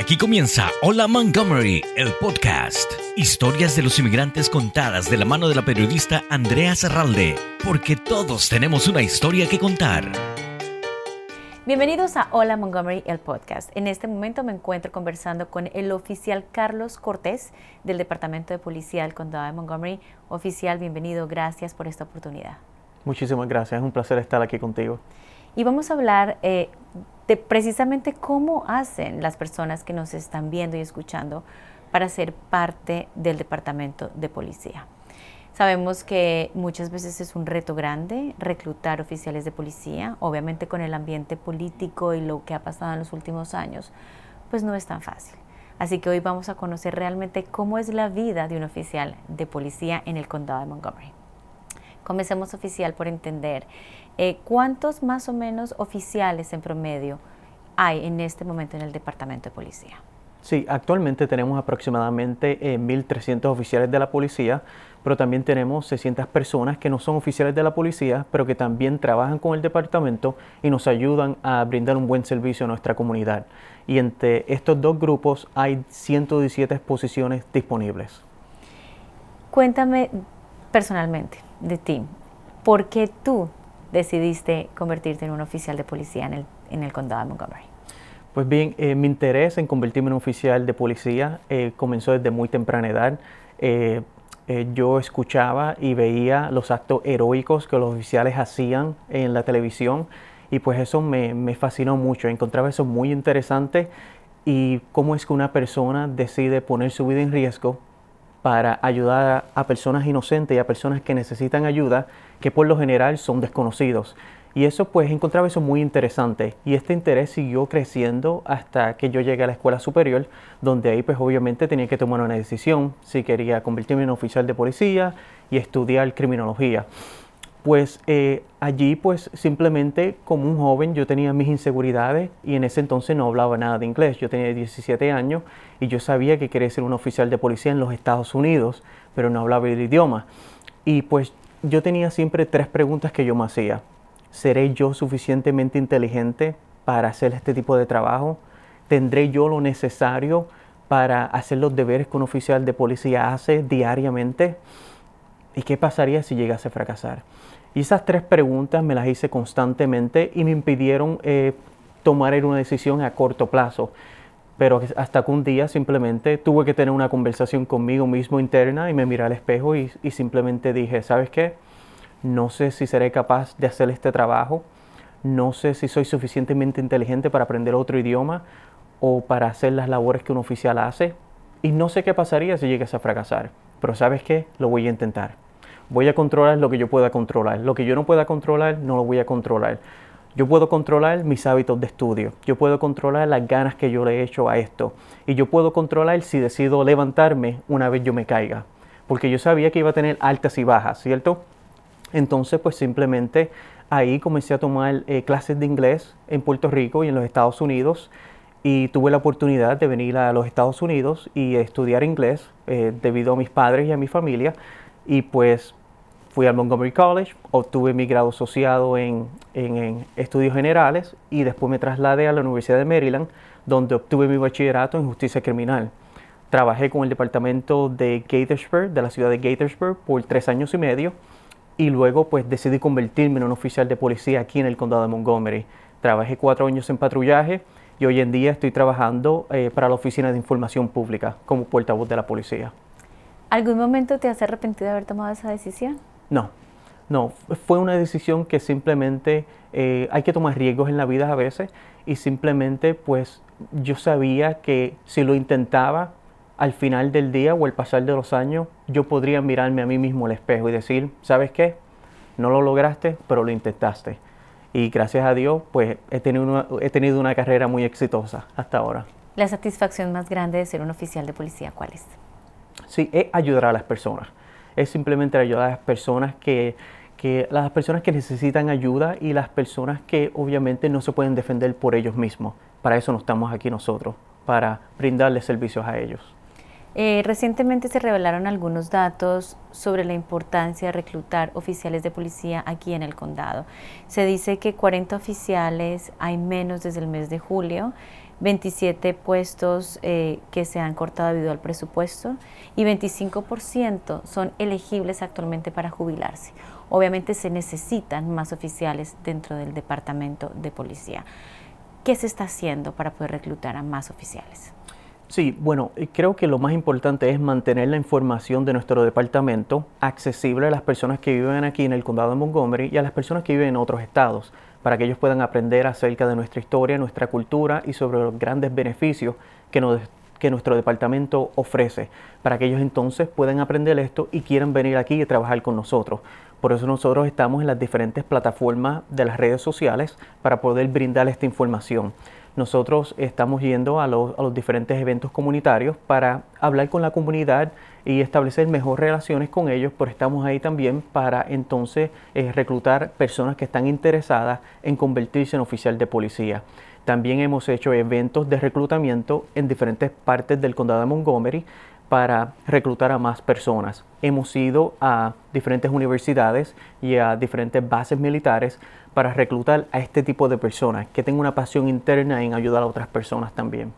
Aquí comienza Hola Montgomery, el podcast. Historias de los inmigrantes contadas de la mano de la periodista Andrea Serralde, porque todos tenemos una historia que contar. Bienvenidos a Hola Montgomery, el podcast. En este momento me encuentro conversando con el oficial Carlos Cortés del Departamento de Policía del Condado de Montgomery. Oficial, bienvenido, gracias por esta oportunidad. Muchísimas gracias, es un placer estar aquí contigo. Y vamos a hablar eh, de precisamente cómo hacen las personas que nos están viendo y escuchando para ser parte del Departamento de Policía. Sabemos que muchas veces es un reto grande reclutar oficiales de policía, obviamente con el ambiente político y lo que ha pasado en los últimos años, pues no es tan fácil. Así que hoy vamos a conocer realmente cómo es la vida de un oficial de policía en el condado de Montgomery. Comencemos oficial por entender eh, cuántos más o menos oficiales en promedio hay en este momento en el Departamento de Policía. Sí, actualmente tenemos aproximadamente 1.300 eh, oficiales de la policía, pero también tenemos 600 personas que no son oficiales de la policía, pero que también trabajan con el departamento y nos ayudan a brindar un buen servicio a nuestra comunidad. Y entre estos dos grupos hay 117 posiciones disponibles. Cuéntame personalmente de ti, ¿por qué tú decidiste convertirte en un oficial de policía en el, en el condado de Montgomery? Pues bien, eh, mi interés en convertirme en un oficial de policía eh, comenzó desde muy temprana edad. Eh, yo escuchaba y veía los actos heroicos que los oficiales hacían en la televisión y pues eso me, me fascinó mucho. Encontraba eso muy interesante y cómo es que una persona decide poner su vida en riesgo para ayudar a personas inocentes y a personas que necesitan ayuda, que por lo general son desconocidos. Y eso pues encontraba eso muy interesante y este interés siguió creciendo hasta que yo llegué a la escuela superior, donde ahí pues obviamente tenía que tomar una decisión si quería convertirme en oficial de policía y estudiar criminología. Pues eh, allí pues simplemente como un joven yo tenía mis inseguridades y en ese entonces no hablaba nada de inglés. Yo tenía 17 años y yo sabía que quería ser un oficial de policía en los Estados Unidos, pero no hablaba el idioma. Y pues yo tenía siempre tres preguntas que yo me hacía. ¿Seré yo suficientemente inteligente para hacer este tipo de trabajo? ¿Tendré yo lo necesario para hacer los deberes que un oficial de policía hace diariamente? ¿Y qué pasaría si llegase a fracasar? Y esas tres preguntas me las hice constantemente y me impidieron eh, tomar una decisión a corto plazo. Pero hasta que un día simplemente tuve que tener una conversación conmigo mismo interna y me miré al espejo y, simplemente dije, ¿sabes qué? No sé si seré capaz de hacer este trabajo. No sé si soy suficientemente inteligente para aprender otro idioma o para hacer las labores que un oficial hace. Y no sé qué pasaría si llegas a fracasar. Pero ¿sabes qué? Lo voy a intentar. Voy a controlar lo que yo pueda controlar. Lo que yo no pueda controlar, no lo voy a controlar. Yo puedo controlar mis hábitos de estudio. Yo puedo controlar las ganas que yo le he hecho a esto. Y yo puedo controlar si decido levantarme una vez yo me caiga. Porque yo sabía que iba a tener altas y bajas, ¿cierto? Entonces, pues simplemente ahí comencé a tomar eh, clases de inglés en Puerto Rico y en los Estados Unidos y tuve la oportunidad de venir a los Estados Unidos y estudiar inglés eh, debido a mis padres y a mi familia y pues fui al Montgomery College, obtuve mi grado asociado en, estudios generales y después me trasladé a la Universidad de Maryland donde obtuve mi bachillerato en justicia criminal. Trabajé con el departamento de Gaithersburg, de la ciudad de Gaithersburg, por tres años y medio y luego pues decidí convertirme en un oficial de policía aquí en el condado de Montgomery. Trabajé cuatro años en patrullaje y hoy en día estoy trabajando eh, para la Oficina de Información Pública como portavoz de la policía. ¿Algún momento te has arrepentido de haber tomado esa decisión? No, no, fue una decisión que simplemente eh, hay que tomar riesgos en la vida a veces y simplemente pues yo sabía que si lo intentaba al final del día o al pasar de los años, yo podría mirarme a mí mismo al espejo y decir, ¿sabes qué? No lo lograste, pero lo intentaste. Y gracias a Dios, pues he tenido una, he tenido una carrera muy exitosa hasta ahora. La satisfacción más grande de ser un oficial de policía, ¿cuál es? Sí, es ayudar a las personas. Es simplemente ayudar a las personas que, que las personas que necesitan ayuda y las personas que obviamente no se pueden defender por ellos mismos. Para eso no estamos aquí nosotros, para brindarles servicios a ellos. Eh, recientemente se revelaron algunos datos sobre la importancia de reclutar oficiales de policía aquí en el condado. Se dice que 40 oficiales hay menos desde el mes de julio, 27 puestos eh, que se han cortado debido al presupuesto y 25% son elegibles actualmente para jubilarse. Obviamente se necesitan más oficiales dentro del departamento de policía. ¿Qué se está haciendo para poder reclutar a más oficiales? Sí, bueno, creo que lo más importante es mantener la información de nuestro departamento accesible a las personas que viven aquí en el condado de Montgomery y a las personas que viven en otros estados, para que ellos puedan aprender acerca de nuestra historia, nuestra cultura y sobre los grandes beneficios que, nuestro departamento ofrece, para que ellos entonces puedan aprender esto y quieran venir aquí y trabajar con nosotros. Por eso nosotros estamos en las diferentes plataformas de las redes sociales para poder brindar esta información nosotros estamos yendo a los, diferentes eventos comunitarios para hablar con la comunidad y establecer mejores relaciones con ellos, pero estamos ahí también para entonces eh, reclutar personas que están interesadas en convertirse en oficial de policía. También hemos hecho eventos de reclutamiento en diferentes partes del condado de Montgomery para reclutar a más personas. Hemos ido a diferentes universidades y a diferentes bases militares para reclutar a este tipo de personas que tengan una pasión interna en ayudar a otras personas también.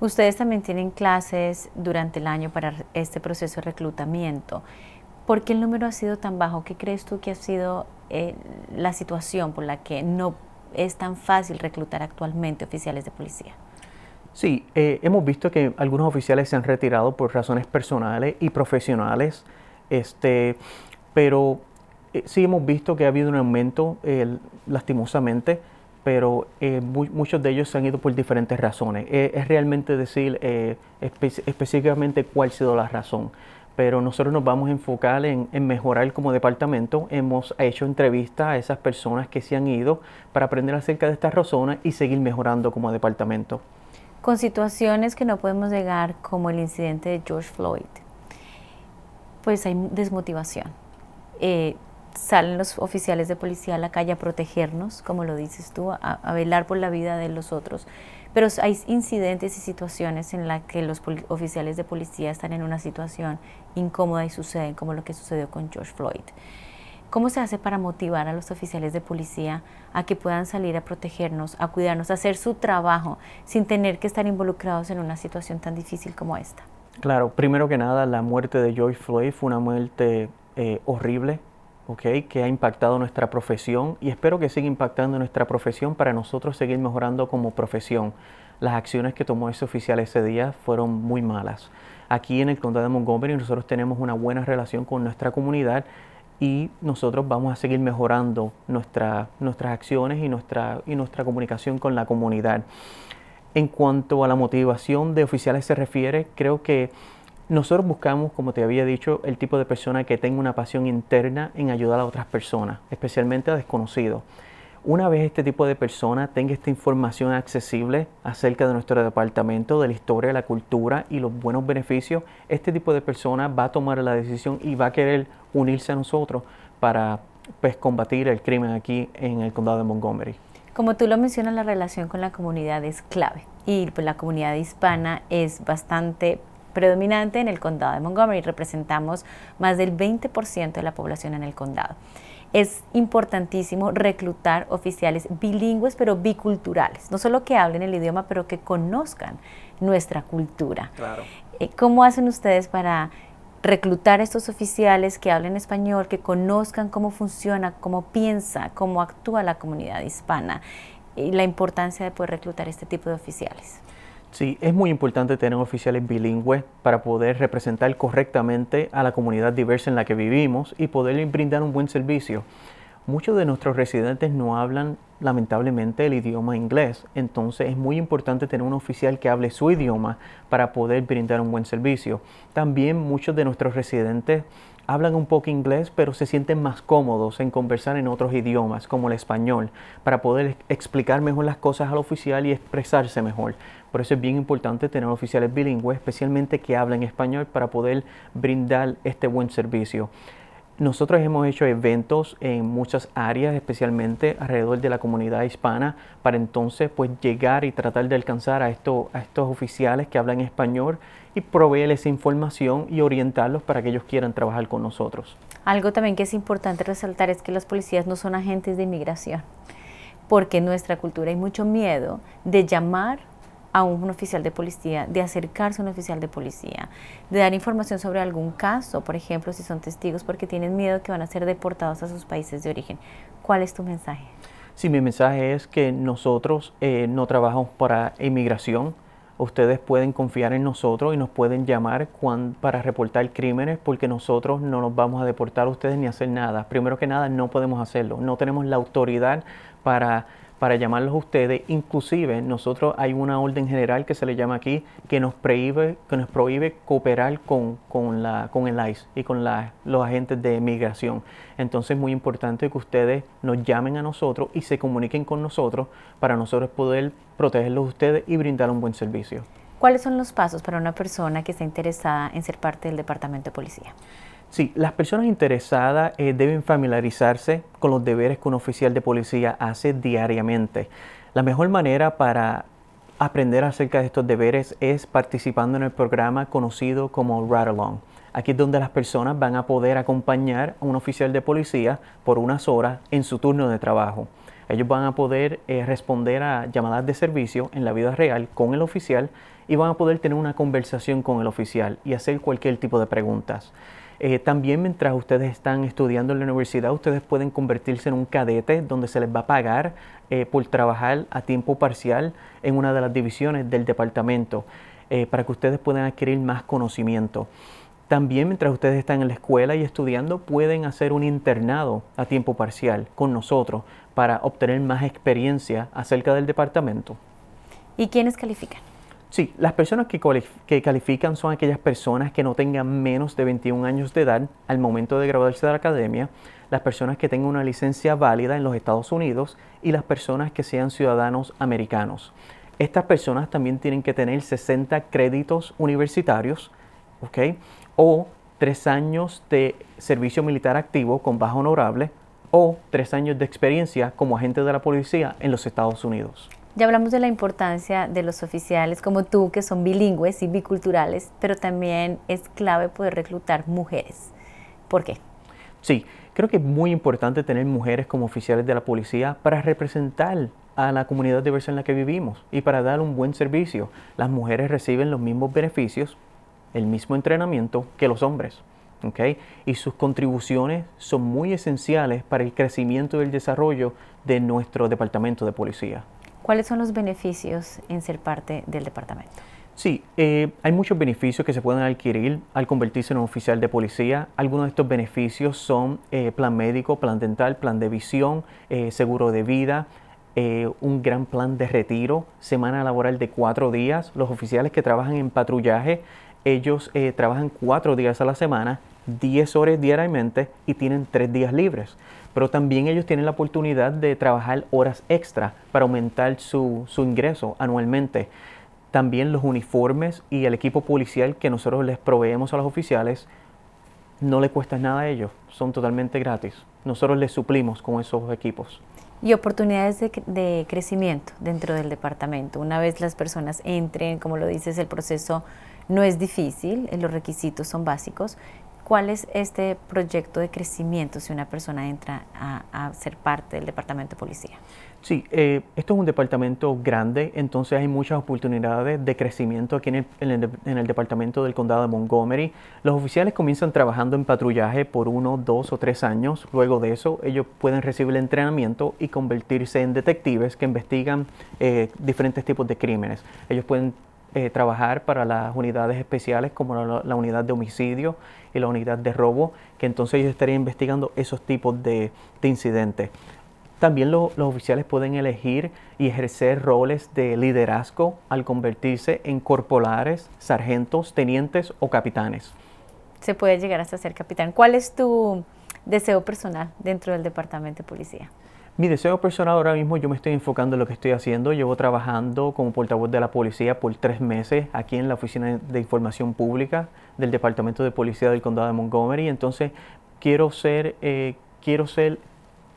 Ustedes también tienen clases durante el año para este proceso de reclutamiento. ¿Por qué el número ha sido tan bajo? ¿Qué crees tú que ha sido eh, la situación por la que no es tan fácil reclutar actualmente oficiales de policía? Sí, eh, hemos visto que algunos oficiales se han retirado por razones personales y profesionales, este, pero eh, sí hemos visto que ha habido un aumento lastimosamente, pero eh, muchos de ellos se han ido por diferentes razones. es realmente decir específicamente cuál ha sido la razón pero nosotros nos vamos a enfocar en, mejorar como departamento. Hemos hecho entrevistas a esas personas que se han ido para aprender acerca de estas razones y seguir mejorando como departamento con situaciones que no podemos llegar como el incidente de George Floyd, pues hay desmotivación. Eh, salen los oficiales de policía a la calle a protegernos, como lo dices tú, a, velar por la vida de los otros. Pero hay incidentes y situaciones en las que los oficiales de policía están en una situación incómoda y suceden, como lo que sucedió con George Floyd. ¿Cómo se hace para motivar a los oficiales de policía a que puedan salir a protegernos, a cuidarnos, a hacer su trabajo sin tener que estar involucrados en una situación tan difícil como esta? Claro, primero que nada, la muerte de George Floyd fue una muerte eh, horrible, okay, que ha impactado nuestra profesión y espero que siga impactando nuestra profesión para nosotros seguir mejorando como profesión. Las acciones que tomó ese oficial ese día fueron muy malas. Aquí en el condado de Montgomery nosotros tenemos una buena relación con nuestra comunidad y nosotros vamos a seguir mejorando nuestras acciones y nuestra, y nuestra comunicación con la comunidad. En cuanto a la motivación de oficiales se refiere, creo que nosotros buscamos, como te había dicho, el tipo de persona que tenga una pasión interna en ayudar a otras personas, especialmente a desconocidos. Una vez este tipo de persona tenga esta información accesible acerca de nuestro departamento, de la historia, la cultura y los buenos beneficios, este tipo de persona va a tomar la decisión y va a querer unirse a nosotros para pues, combatir el crimen aquí en el condado de Montgomery. Como tú lo mencionas, la relación con la comunidad es clave y pues, la comunidad hispana es bastante predominante en el condado de Montgomery. Representamos más del 20% de la población en el condado es importantísimo reclutar oficiales bilingües, pero biculturales. No solo que hablen el idioma, pero que conozcan nuestra cultura. Claro. Eh, ¿Cómo hacen ustedes para reclutar a estos oficiales que hablen español, que conozcan cómo funciona, cómo piensa, cómo actúa la comunidad hispana y la importancia de poder reclutar este tipo de oficiales? Sí, es muy importante tener oficiales bilingües para poder representar correctamente a la comunidad diversa en la que vivimos y poder brindar un buen servicio. Muchos de nuestros residentes no hablan lamentablemente el idioma inglés, entonces es muy importante tener un oficial que hable su idioma para poder brindar un buen servicio. También muchos de nuestros residentes hablan un poco inglés, pero se sienten más cómodos en conversar en otros idiomas, como el español, para poder explicar mejor las cosas al oficial y expresarse mejor. Por eso es bien importante tener oficiales bilingües, especialmente que hablen español para poder brindar este buen servicio. Nosotros hemos hecho eventos en muchas áreas, especialmente alrededor de la comunidad hispana, para entonces pues llegar y tratar de alcanzar a, esto, a estos oficiales que hablan español y proveerles información y orientarlos para que ellos quieran trabajar con nosotros. Algo también que es importante resaltar es que los policías no son agentes de inmigración, porque en nuestra cultura hay mucho miedo de llamar a un oficial de policía, de acercarse a un oficial de policía, de dar información sobre algún caso, por ejemplo, si son testigos porque tienen miedo que van a ser deportados a sus países de origen. ¿Cuál es tu mensaje? Sí, mi mensaje es que nosotros eh, no trabajamos para inmigración. Ustedes pueden confiar en nosotros y nos pueden llamar para reportar crímenes porque nosotros no nos vamos a deportar a ustedes ni hacer nada. Primero que nada, no podemos hacerlo. No tenemos la autoridad para para llamarlos a ustedes. Inclusive nosotros hay una orden general que se le llama aquí que nos prohíbe, que nos prohíbe cooperar con, con, la, con el ICE y con los agentes de migración. Entonces es muy importante que ustedes nos llamen a nosotros y se comuniquen con nosotros para nosotros poder protegerlos a ustedes y brindar un buen servicio. ¿Cuáles son los pasos para una persona que está interesada en ser parte del Departamento de Policía? Sí, las personas interesadas eh, deben familiarizarse con los deberes que un oficial de policía hace diariamente. La mejor manera para aprender acerca de estos deberes es participando en el programa conocido como Ride Along. Aquí es donde las personas van a poder acompañar a un oficial de policía por unas horas en su turno de trabajo. Ellos van a poder eh, responder a llamadas de servicio en la vida real con el oficial y van a poder tener una conversación con el oficial y hacer cualquier tipo de preguntas. Eh, también mientras ustedes están estudiando en la universidad, ustedes pueden convertirse en un cadete donde se les va a pagar eh, por trabajar a tiempo parcial en una de las divisiones del departamento para que ustedes puedan adquirir más conocimiento. También mientras ustedes están en la escuela y estudiando, pueden hacer un internado a tiempo parcial con nosotros para obtener más experiencia acerca del departamento. ¿Y quiénes califican? Sí, las personas que, califican son aquellas personas que no tengan menos de 21 años de edad al momento de graduarse de la academia, las personas que tengan una licencia válida en los Estados Unidos y las personas que sean ciudadanos americanos. Estas personas también tienen que tener 60 créditos universitarios, ¿ok? O tres años de servicio militar activo con baja honorable o tres años de experiencia como agente de la policía en los Estados Unidos. Ya hablamos de la importancia de los oficiales como tú, que son bilingües y biculturales, pero también es clave poder reclutar mujeres. ¿Por qué? Sí, creo que es muy importante tener mujeres como oficiales de la policía para representar a la comunidad diversa en la que vivimos y para dar un buen servicio. Las mujeres reciben los mismos beneficios, el mismo entrenamiento que los hombres. ¿okay? Y sus contribuciones son muy esenciales para el crecimiento y el desarrollo de nuestro departamento de policía. ¿Cuáles son los beneficios en ser parte del departamento? Sí, eh, hay muchos beneficios que se pueden adquirir al convertirse en un oficial de policía. Algunos de estos beneficios son eh, plan médico, plan dental, plan de visión, eh, seguro de vida, un gran plan de retiro, semana laboral de cuatro días. Los oficiales que trabajan en patrullaje, ellos trabajan cuatro días a la semana, 10 horas diariamente y tienen tres días libres pero también ellos tienen la oportunidad de trabajar horas extra para aumentar su, ingreso anualmente. También los uniformes y el equipo policial que nosotros les proveemos a los oficiales no le cuesta nada a ellos, son totalmente gratis. Nosotros les suplimos con esos equipos. Y oportunidades de, de, crecimiento dentro del departamento. Una vez las personas entren, como lo dices, el proceso no es difícil, los requisitos son básicos, ¿Cuál es este proyecto de crecimiento si una persona entra a, ser parte del departamento de policía? Sí, eh, esto es un departamento grande, entonces hay muchas oportunidades de crecimiento aquí en el, departamento del condado de Montgomery. Los oficiales comienzan trabajando en patrullaje por uno, dos o tres años. Luego de eso, ellos pueden recibir el entrenamiento y convertirse en detectives que investigan eh, diferentes tipos de crímenes. Ellos pueden eh, trabajar para las unidades especiales como la, unidad de homicidio y la unidad de robo, que entonces ellos estarían investigando esos tipos de, incidentes. También los oficiales pueden elegir y ejercer roles de liderazgo al convertirse en corporales, sargentos, tenientes o capitanes. Se puede llegar hasta ser capitán. ¿Cuál es tu deseo personal dentro del departamento de policía? Mi deseo personal ahora mismo, yo me estoy enfocando en lo que estoy haciendo. Llevo trabajando como portavoz de la policía por tres meses aquí en la Oficina de Información Pública del Departamento de Policía del Condado de Montgomery. Entonces, quiero ser, eh, quiero ser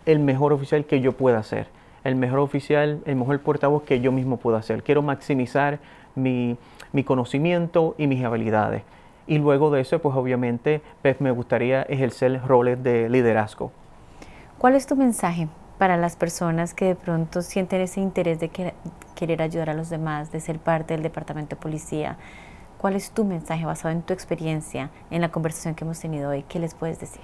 el mejor oficial que yo pueda ser. El mejor oficial, el mejor portavoz que yo mismo pueda ser. Quiero maximizar mi, mi conocimiento y mis habilidades. Y luego de eso, pues obviamente, me gustaría ejercer roles de liderazgo. ¿Cuál es tu mensaje para las personas que de pronto sienten ese interés de querer ayudar a los demás, de ser parte del departamento de policía. ¿Cuál es tu mensaje basado en tu experiencia, en la conversación que hemos tenido hoy? ¿Qué les puedes decir?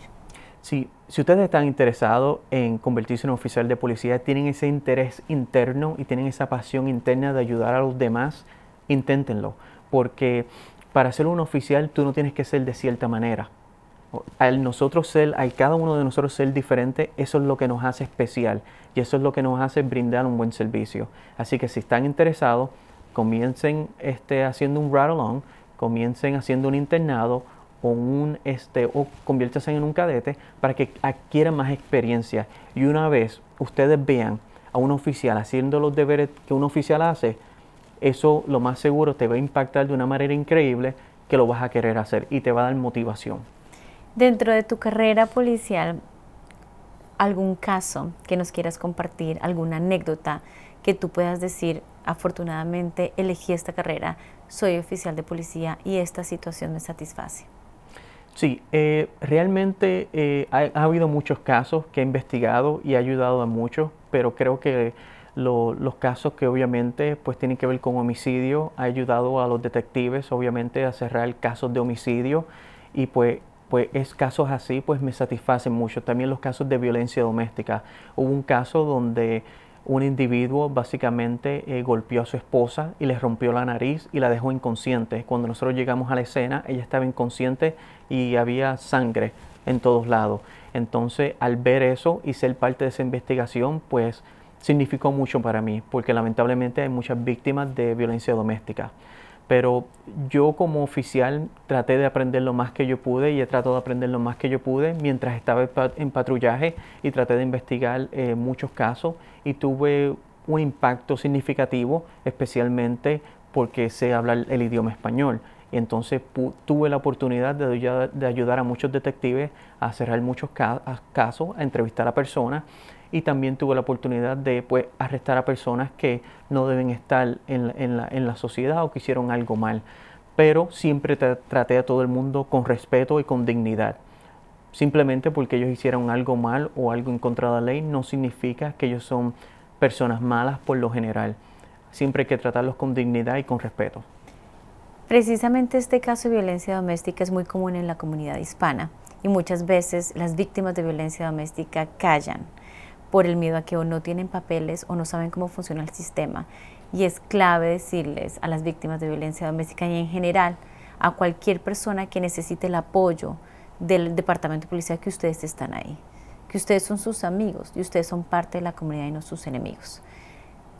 Sí, si ustedes están interesados en convertirse en oficial de policía, tienen ese interés interno y tienen esa pasión interna de ayudar a los demás, inténtenlo, porque para ser un oficial tú no tienes que ser de cierta manera. Al nosotros ser, al cada uno de nosotros ser diferente, eso es lo que nos hace especial y eso es lo que nos hace brindar un buen servicio. Así que si están interesados, comiencen este, haciendo un ride along, comiencen haciendo un internado o, un, este, o conviértanse en un cadete para que adquieran más experiencia. Y una vez ustedes vean a un oficial haciendo los deberes que un oficial hace, eso lo más seguro te va a impactar de una manera increíble que lo vas a querer hacer y te va a dar motivación. Dentro de tu carrera policial, algún caso que nos quieras compartir, alguna anécdota que tú puedas decir, afortunadamente elegí esta carrera, soy oficial de policía y esta situación me satisface. Sí, eh, realmente eh, ha, habido muchos casos que he investigado y ha ayudado a muchos, pero creo que los casos que obviamente pues tienen que ver con homicidio ha ayudado a los detectives obviamente a cerrar casos de homicidio y pues pues es casos así pues me satisfacen mucho. También los casos de violencia doméstica. Hubo un caso donde un individuo básicamente eh, golpeó a su esposa y le rompió la nariz y la dejó inconsciente. Cuando nosotros llegamos a la escena, ella estaba inconsciente y había sangre en todos lados. Entonces, al ver eso y ser parte de esa investigación, pues significó mucho para mí, porque lamentablemente hay muchas víctimas de violencia doméstica. Pero yo como oficial traté de aprender lo más que yo pude y he tratado de aprender lo más que yo pude mientras estaba en patrullaje y traté de investigar eh, muchos casos y tuve un impacto significativo, especialmente porque sé hablar el idioma español. Y entonces tuve la oportunidad de, de, ayudar a muchos detectives a cerrar muchos casos, a entrevistar a personas y también tuve la oportunidad de pues, arrestar a personas que no deben estar en, la, sociedad o que hicieron algo mal. Pero siempre traté a todo el mundo con respeto y con dignidad. Simplemente porque ellos hicieron algo mal o algo en contra de la ley no significa que ellos son personas malas por lo general. Siempre hay que tratarlos con dignidad y con respeto. Precisamente este caso de violencia doméstica es muy común en la comunidad hispana y muchas veces las víctimas de violencia doméstica callan por el miedo a que o no tienen papeles o no saben cómo funciona el sistema. Y es clave decirles a las víctimas de violencia doméstica y en general a cualquier persona que necesite el apoyo del Departamento de Policía que ustedes están ahí, que ustedes son sus amigos y ustedes son parte de la comunidad y no sus enemigos.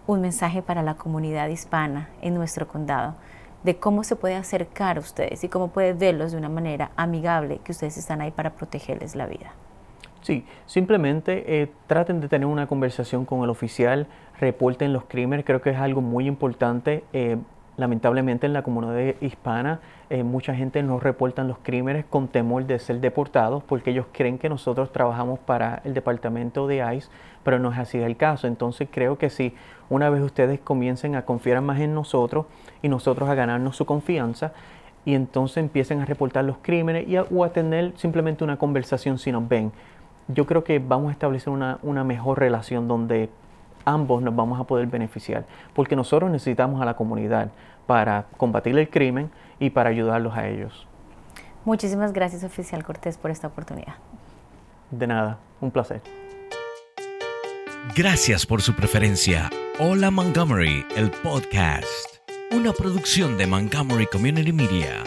Un mensaje para la comunidad hispana en nuestro condado de cómo se puede acercar a ustedes y cómo puede verlos de una manera amigable, que ustedes están ahí para protegerles la vida. Sí, simplemente eh, traten de tener una conversación con el oficial, reporten los crímenes, creo que es algo muy importante. Eh, lamentablemente en la comunidad hispana eh, mucha gente no reportan los crímenes con temor de ser deportados porque ellos creen que nosotros trabajamos para el departamento de ICE, pero no es así el caso. Entonces creo que si una vez ustedes comiencen a confiar más en nosotros y nosotros a ganarnos su confianza, y entonces empiecen a reportar los crímenes y o a tener simplemente una conversación si nos ven yo creo que vamos a establecer una, una mejor relación donde ambos nos vamos a poder beneficiar, porque nosotros necesitamos a la comunidad para combatir el crimen y para ayudarlos a ellos. Muchísimas gracias, oficial Cortés, por esta oportunidad. De nada, un placer. Gracias por su preferencia. Hola Montgomery, el podcast. Una producción de Montgomery Community Media.